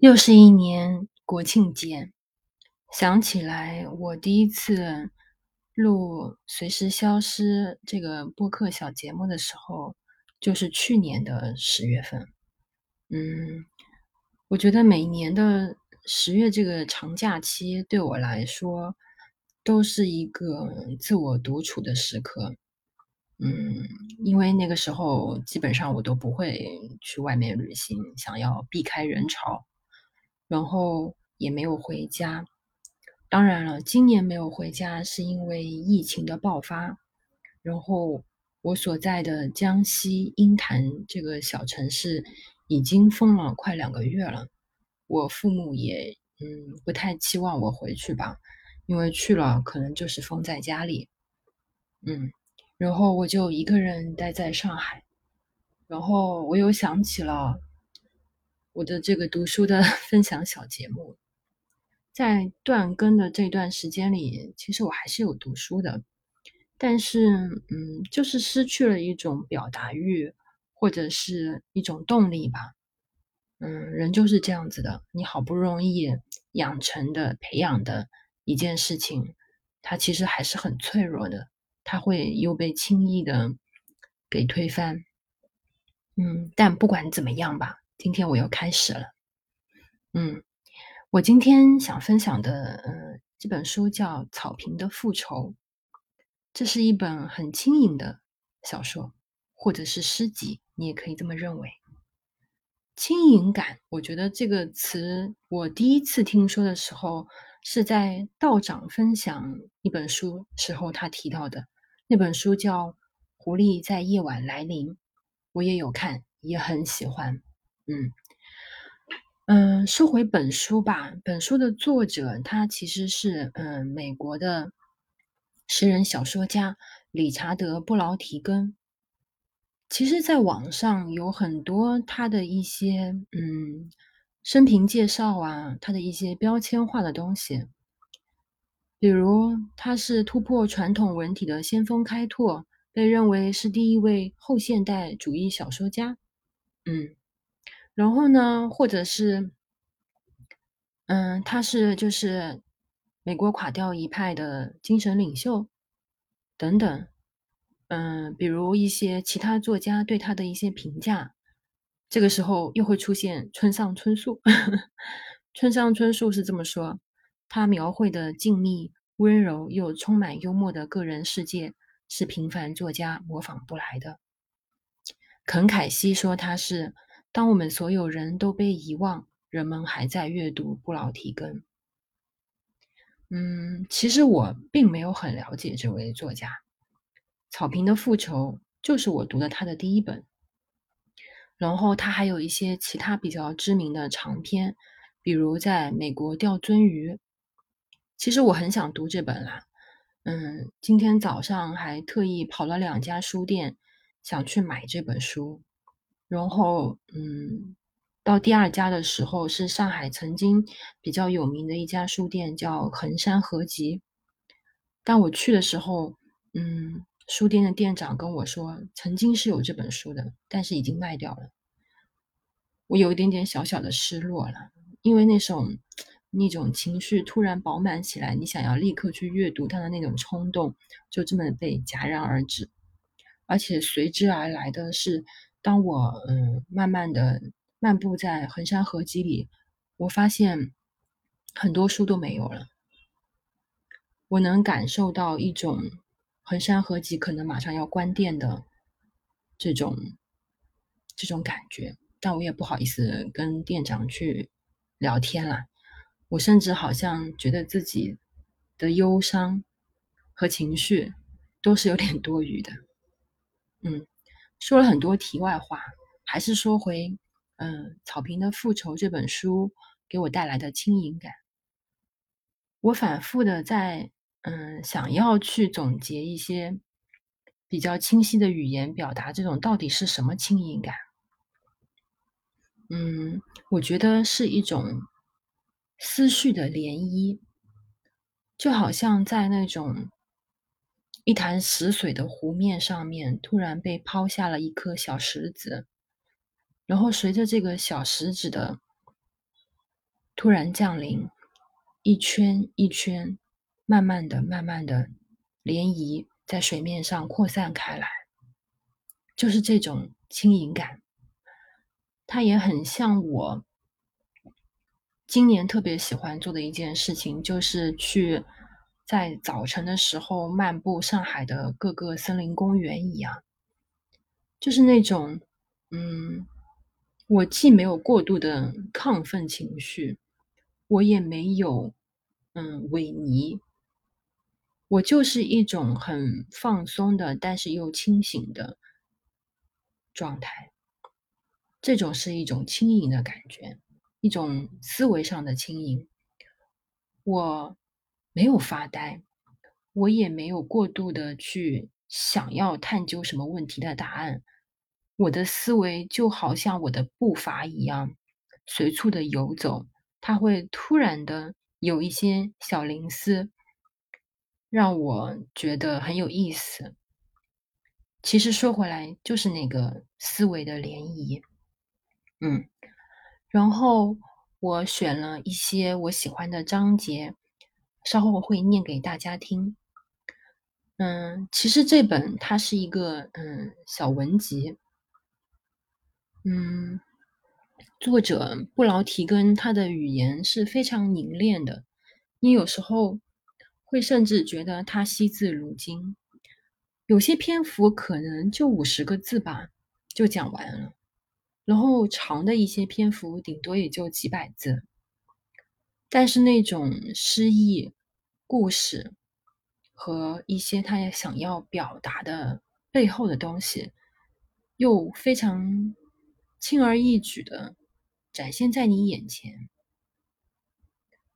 又是一年国庆节，想起来我第一次录《随时消失》这个播客小节目的时候，就是去年的十月份。嗯，我觉得每年的十月这个长假期对我来说，都是一个自我独处的时刻。嗯，因为那个时候基本上我都不会去外面旅行，想要避开人潮。然后也没有回家。当然了，今年没有回家是因为疫情的爆发。然后我所在的江西鹰潭这个小城市已经封了快两个月了。我父母也嗯不太期望我回去吧，因为去了可能就是封在家里。嗯，然后我就一个人待在上海。然后我又想起了。我的这个读书的 分享小节目，在断更的这段时间里，其实我还是有读书的，但是，嗯，就是失去了一种表达欲，或者是一种动力吧。嗯，人就是这样子的，你好不容易养成的、培养的一件事情，它其实还是很脆弱的，它会又被轻易的给推翻。嗯，但不管怎么样吧。今天我又开始了，嗯，我今天想分享的，呃，这本书叫《草坪的复仇》，这是一本很轻盈的小说，或者是诗集，你也可以这么认为。轻盈感，我觉得这个词，我第一次听说的时候，是在道长分享一本书时候他提到的，那本书叫《狐狸在夜晚来临》，我也有看，也很喜欢。嗯嗯，说回本书吧。本书的作者他其实是嗯美国的诗人小说家理查德布劳提根。其实，在网上有很多他的一些嗯生平介绍啊，他的一些标签化的东西，比如他是突破传统文体的先锋开拓，被认为是第一位后现代主义小说家。嗯。然后呢，或者是，嗯，他是就是美国垮掉一派的精神领袖，等等，嗯，比如一些其他作家对他的一些评价，这个时候又会出现村上春树。村上春树是这么说：他描绘的静谧、温柔又充满幽默的个人世界，是平凡作家模仿不来的。肯凯西说他是。当我们所有人都被遗忘，人们还在阅读布劳提根。嗯，其实我并没有很了解这位作家。《草坪的复仇》就是我读的他的第一本。然后他还有一些其他比较知名的长篇，比如在美国钓鳟鱼。其实我很想读这本啦。嗯，今天早上还特意跑了两家书店，想去买这本书。然后，嗯，到第二家的时候是上海曾经比较有名的一家书店，叫衡山合集。但我去的时候，嗯，书店的店长跟我说，曾经是有这本书的，但是已经卖掉了。我有一点点小小的失落了，因为那种那种情绪突然饱满起来，你想要立刻去阅读它的那种冲动，就这么被戛然而止，而且随之而来的是。当我嗯慢慢的漫步在衡山合集里，我发现很多书都没有了。我能感受到一种衡山合集可能马上要关店的这种这种感觉，但我也不好意思跟店长去聊天了。我甚至好像觉得自己的忧伤和情绪都是有点多余的，嗯。说了很多题外话，还是说回，嗯，《草坪的复仇》这本书给我带来的轻盈感。我反复的在，嗯，想要去总结一些比较清晰的语言，表达这种到底是什么轻盈感。嗯，我觉得是一种思绪的涟漪，就好像在那种。一潭死水的湖面上面，突然被抛下了一颗小石子，然后随着这个小石子的突然降临，一圈一圈，慢慢的、慢慢的涟漪在水面上扩散开来，就是这种轻盈感。它也很像我今年特别喜欢做的一件事情，就是去在早晨的时候漫步上海的各个森林公园一样，就是那种，嗯。我既没有过度的亢奋情绪，我也没有嗯萎靡，我就是一种很放松的，但是又清醒的状态。这种是一种轻盈的感觉，一种思维上的轻盈。我没有发呆，我也没有过度的去想要探究什么问题的答案。我的思维就好像我的步伐一样，随处的游走，它会突然的有一些小灵思，让我觉得很有意思。其实说回来，就是那个思维的涟漪。嗯，然后我选了一些我喜欢的章节，稍后会念给大家听。嗯，其实这本它是一个嗯小文集。嗯，作者布劳提根他的语言是非常凝练的，你有时候会甚至觉得他惜字如金。有些篇幅可能就五十个字吧，就讲完了。然后长的一些篇幅顶多也就几百字，但是那种诗意、故事和一些他也想要表达的背后的东西，又非常。轻而易举的展现在你眼前，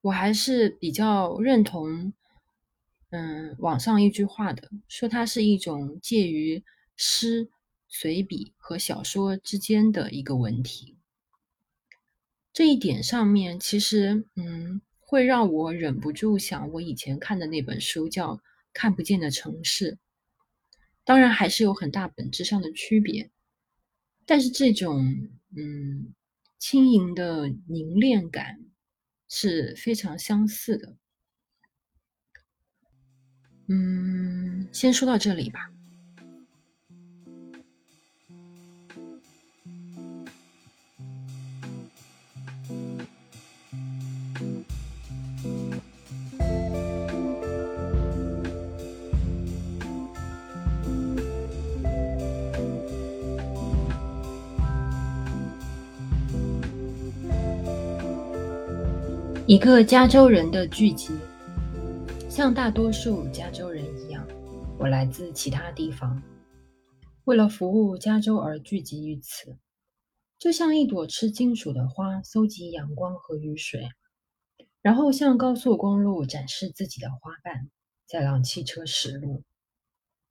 我还是比较认同，嗯，网上一句话的，说它是一种介于诗、随笔和小说之间的一个文体。这一点上面，其实，嗯，会让我忍不住想，我以前看的那本书叫《看不见的城市》，当然还是有很大本质上的区别。但是这种嗯轻盈的凝练感是非常相似的。嗯，先说到这里吧。一个加州人的聚集，像大多数加州人一样，我来自其他地方，为了服务加州而聚集于此，就像一朵吃金属的花，搜集阳光和雨水，然后向高速公路展示自己的花瓣，再让汽车驶入。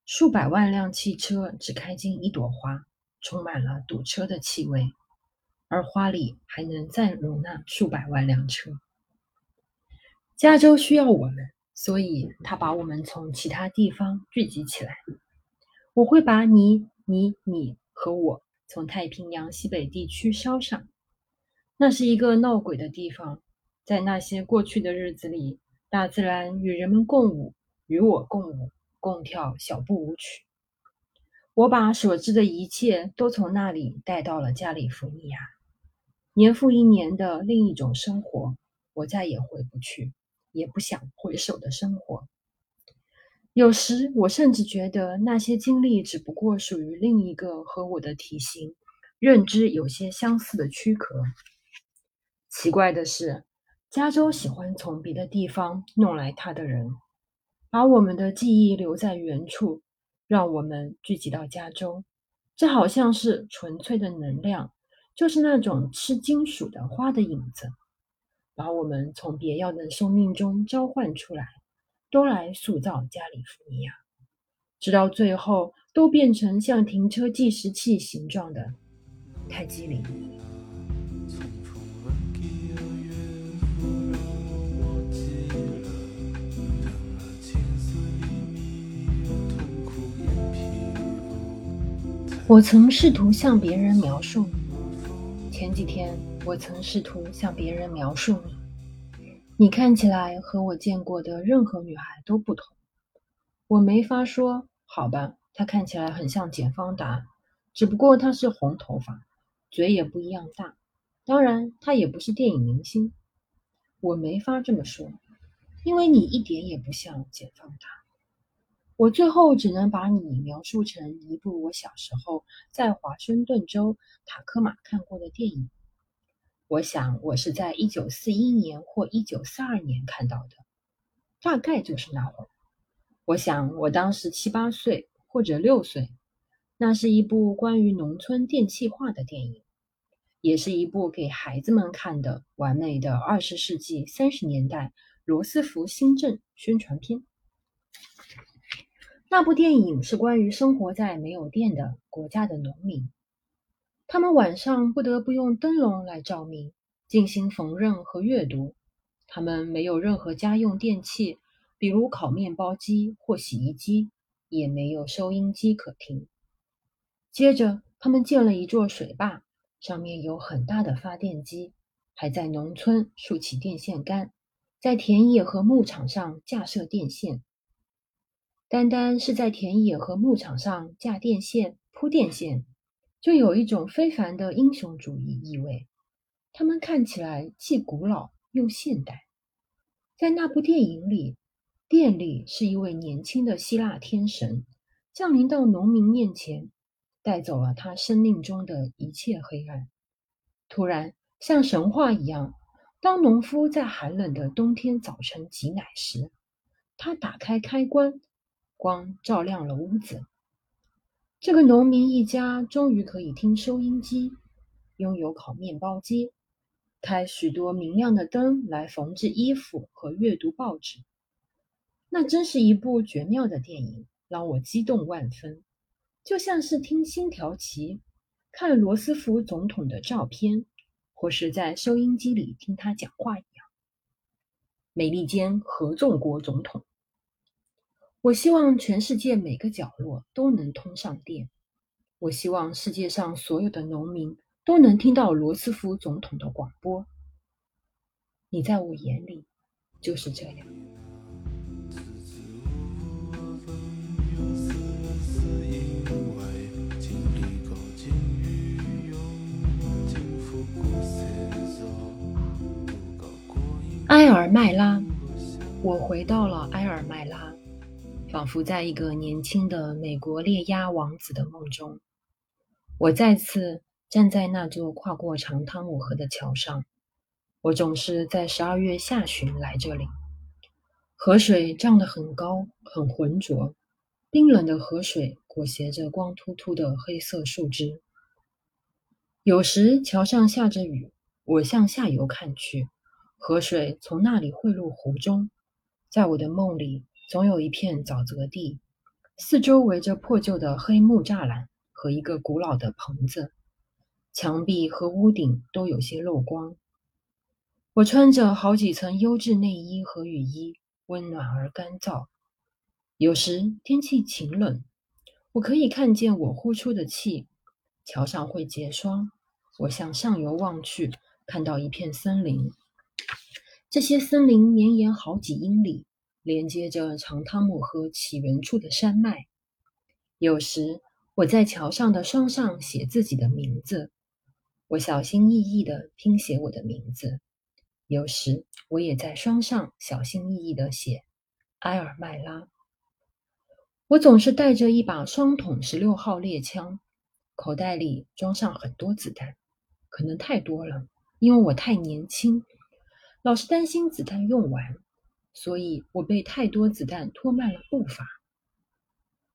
数百万辆汽车只开进一朵花，充满了堵车的气味，而花里还能再容纳数百万辆车。加州需要我们，所以他把我们从其他地方聚集起来。我会把你、你、你和我从太平洋西北地区捎上。那是一个闹鬼的地方，在那些过去的日子里，大自然与人们共舞，与我共舞，共跳小步舞曲。我把所知的一切都从那里带到了加利福尼亚，年复一年的另一种生活，我再也回不去。也不想回首的生活。有时我甚至觉得那些经历只不过属于另一个和我的体型、认知有些相似的躯壳。奇怪的是，加州喜欢从别的地方弄来他的人，把我们的记忆留在原处，让我们聚集到加州。这好像是纯粹的能量，就是那种吃金属的花的影子。把我们从别样的生命中召唤出来，都来塑造加利福尼亚，直到最后都变成像停车计时器形状的泰姬陵。我曾试图向别人描述，前几天。我曾试图向别人描述你，你看起来和我见过的任何女孩都不同。我没法说，好吧？她看起来很像简方达，只不过她是红头发，嘴也不一样大。当然，她也不是电影明星。我没法这么说，因为你一点也不像简方达。我最后只能把你描述成一部我小时候在华盛顿州塔科马看过的电影。我想我是在一九四一年或一九四二年看到的，大概就是那会儿。我想我当时七八岁或者六岁。那是一部关于农村电气化的电影，也是一部给孩子们看的完美的二十世纪三十年代罗斯福新政宣传片。那部电影是关于生活在没有电的国家的农民，他们晚上不得不用灯笼来照明，进行缝纫和阅读。他们没有任何家用电器，比如烤面包机或洗衣机，也没有收音机可听。接着，他们建了一座水坝，上面有很大的发电机，还在农村竖起电线杆，在田野和牧场上架设电线。单单是在田野和牧场上架电线、铺电线，就有一种非凡的英雄主义意味。他们看起来既古老又现代。在那部电影里，电力是一位年轻的希腊天神降临到农民面前，带走了他生命中的一切黑暗。突然，像神话一样，当农夫在寒冷的冬天早晨挤奶时，他打开开关。光照亮了屋子。这个农民一家终于可以听收音机，拥有烤面包机，开许多明亮的灯来缝制衣服和阅读报纸。那真是一部绝妙的电影，让我激动万分，就像是听星条旗，看罗斯福总统的照片，或是在收音机里听他讲话一样。美利坚合众国总统。我希望全世界每个角落都能通上电。我希望世界上所有的农民都能听到罗斯福总统的广播。你在我眼里就是这样。埃尔麦拉，我回到了埃尔麦拉。仿佛在一个年轻的美国猎鸭王子的梦中，我再次站在那座跨过长汤姆河的桥上。我总是在十二月下旬来这里。河水涨得很高，很浑浊，冰冷的河水裹挟着光秃秃的黑色树枝。有时桥上下着雨，我向下游看去，河水从那里汇入湖中。在我的梦里。总有一片沼泽地，四周围着破旧的黑木栅栏和一个古老的棚子，墙壁和屋顶都有些漏光。我穿着好几层优质内衣和雨衣，温暖而干燥。有时天气晴冷，我可以看见我呼出的气。桥上会结霜。我向上游望去，看到一片森林，这些森林绵延好几英里。连接着长汤姆河起源处的山脉。有时我在桥上的霜上写自己的名字，我小心翼翼地拼写我的名字。有时我也在霜上小心翼翼地写埃尔麦拉。我总是带着一把双筒十六号猎枪，口袋里装上很多子弹，可能太多了，因为我太年轻，老是担心子弹用完。所以我被太多子弹拖慢了步伐。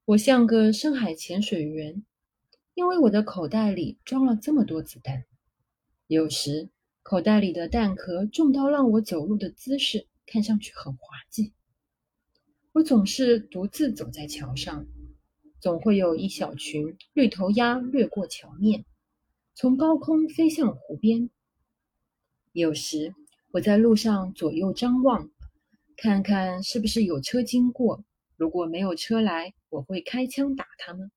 我像个深海潜水员，因为我的口袋里装了这么多子弹。有时口袋里的弹壳重到让我走路的姿势看上去很滑稽。我总是独自走在桥上，总会有一小群绿头鸭掠过桥面，从高空飞向湖边。有时我在路上左右张望。看看是不是有车经过。如果没有车来，我会开枪打他们。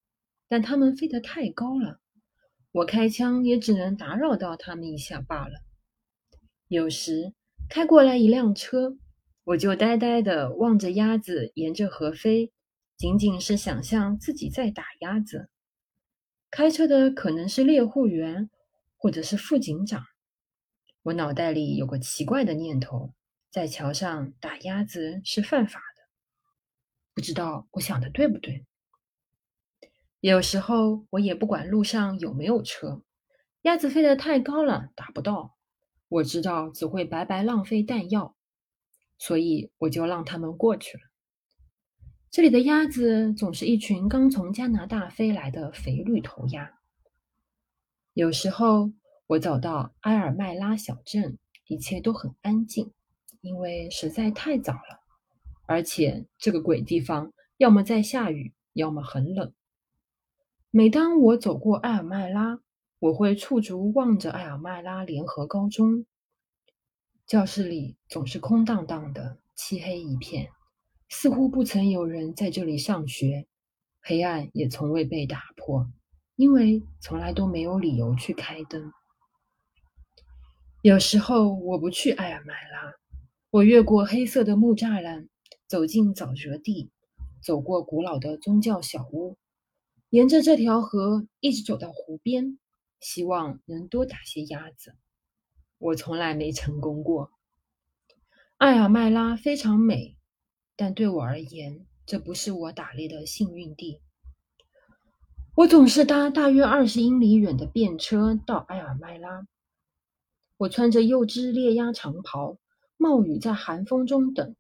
但他们飞得太高了，我开枪也只能打扰到他们一下罢了。有时开过来一辆车，我就呆呆地望着鸭子沿着河飞，仅仅是想象自己在打鸭子。开车的可能是猎户员，或者是副警长。我脑袋里有个奇怪的念头：在桥上打鸭子是犯法的。不知道我想的对不对？有时候我也不管路上有没有车，鸭子飞得太高了，打不到。我知道只会白白浪费弹药，所以我就让他们过去了。这里的鸭子总是一群刚从加拿大飞来的肥绿头鸭。有时候我走到埃尔麦拉小镇，一切都很安静，因为实在太早了，而且这个鬼地方要么在下雨，要么很冷。每当我走过埃尔麦拉，我会驻足望着埃尔麦拉联合高中，教室里总是空荡荡的，漆黑一片。似乎不曾有人在这里上学，黑暗也从未被打破，因为从来都没有理由去开灯。有时候我不去埃尔麦拉，我越过黑色的木栅栏，走进沼泽地，走过古老的宗教小屋，沿着这条河一直走到湖边，希望能多打些鸭子。我从来没成功过。埃尔麦拉非常美。但对我而言，这不是我打猎的幸运地。我总是搭大约二十英里远的便车到埃尔麦拉。我穿着幼枝猎鸭长袍，冒雨在寒风中等。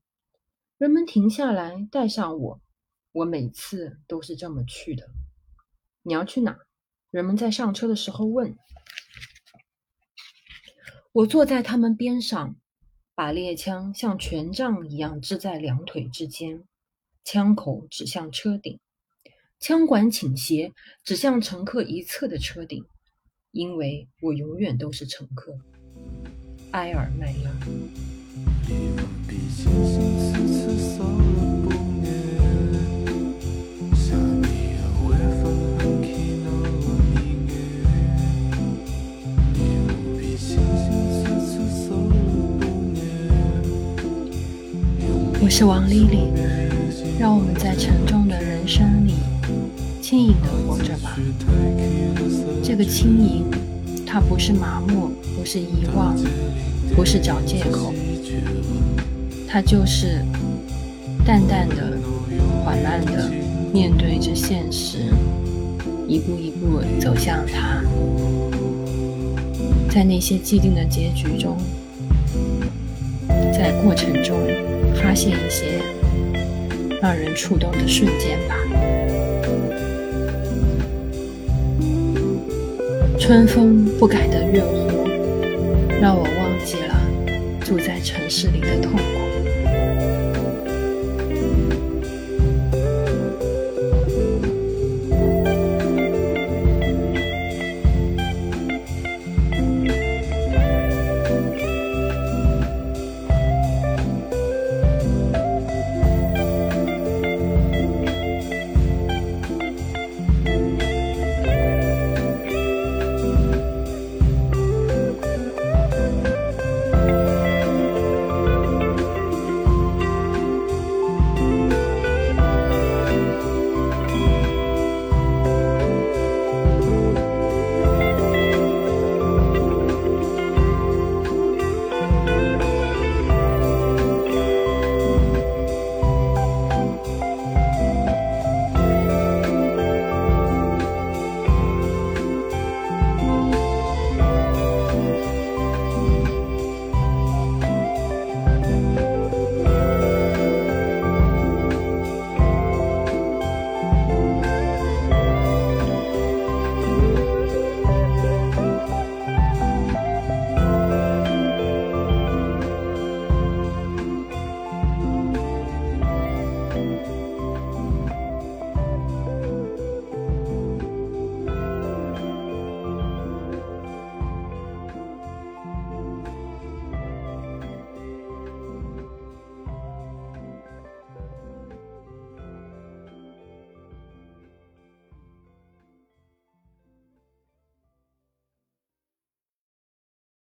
人们停下来带上我，我每次都是这么去的。你要去哪？人们在上车的时候问。我坐在他们边上。把猎枪像权杖一样支在两腿之间，枪口指向车顶，枪管倾斜指向乘客一侧的车顶，因为我永远都是乘客。埃尔麦拉。我是王丽丽，让我们在沉重的人生里轻盈的活着吧。这个轻盈，它不是麻木，不是遗忘，不是找借口，他就是淡淡的、缓慢的面对着现实，一步一步走向他。在那些既定的结局中，在过程中。发现一些让人触动的瞬间吧。春风不改的月湖，让我城市里的痛。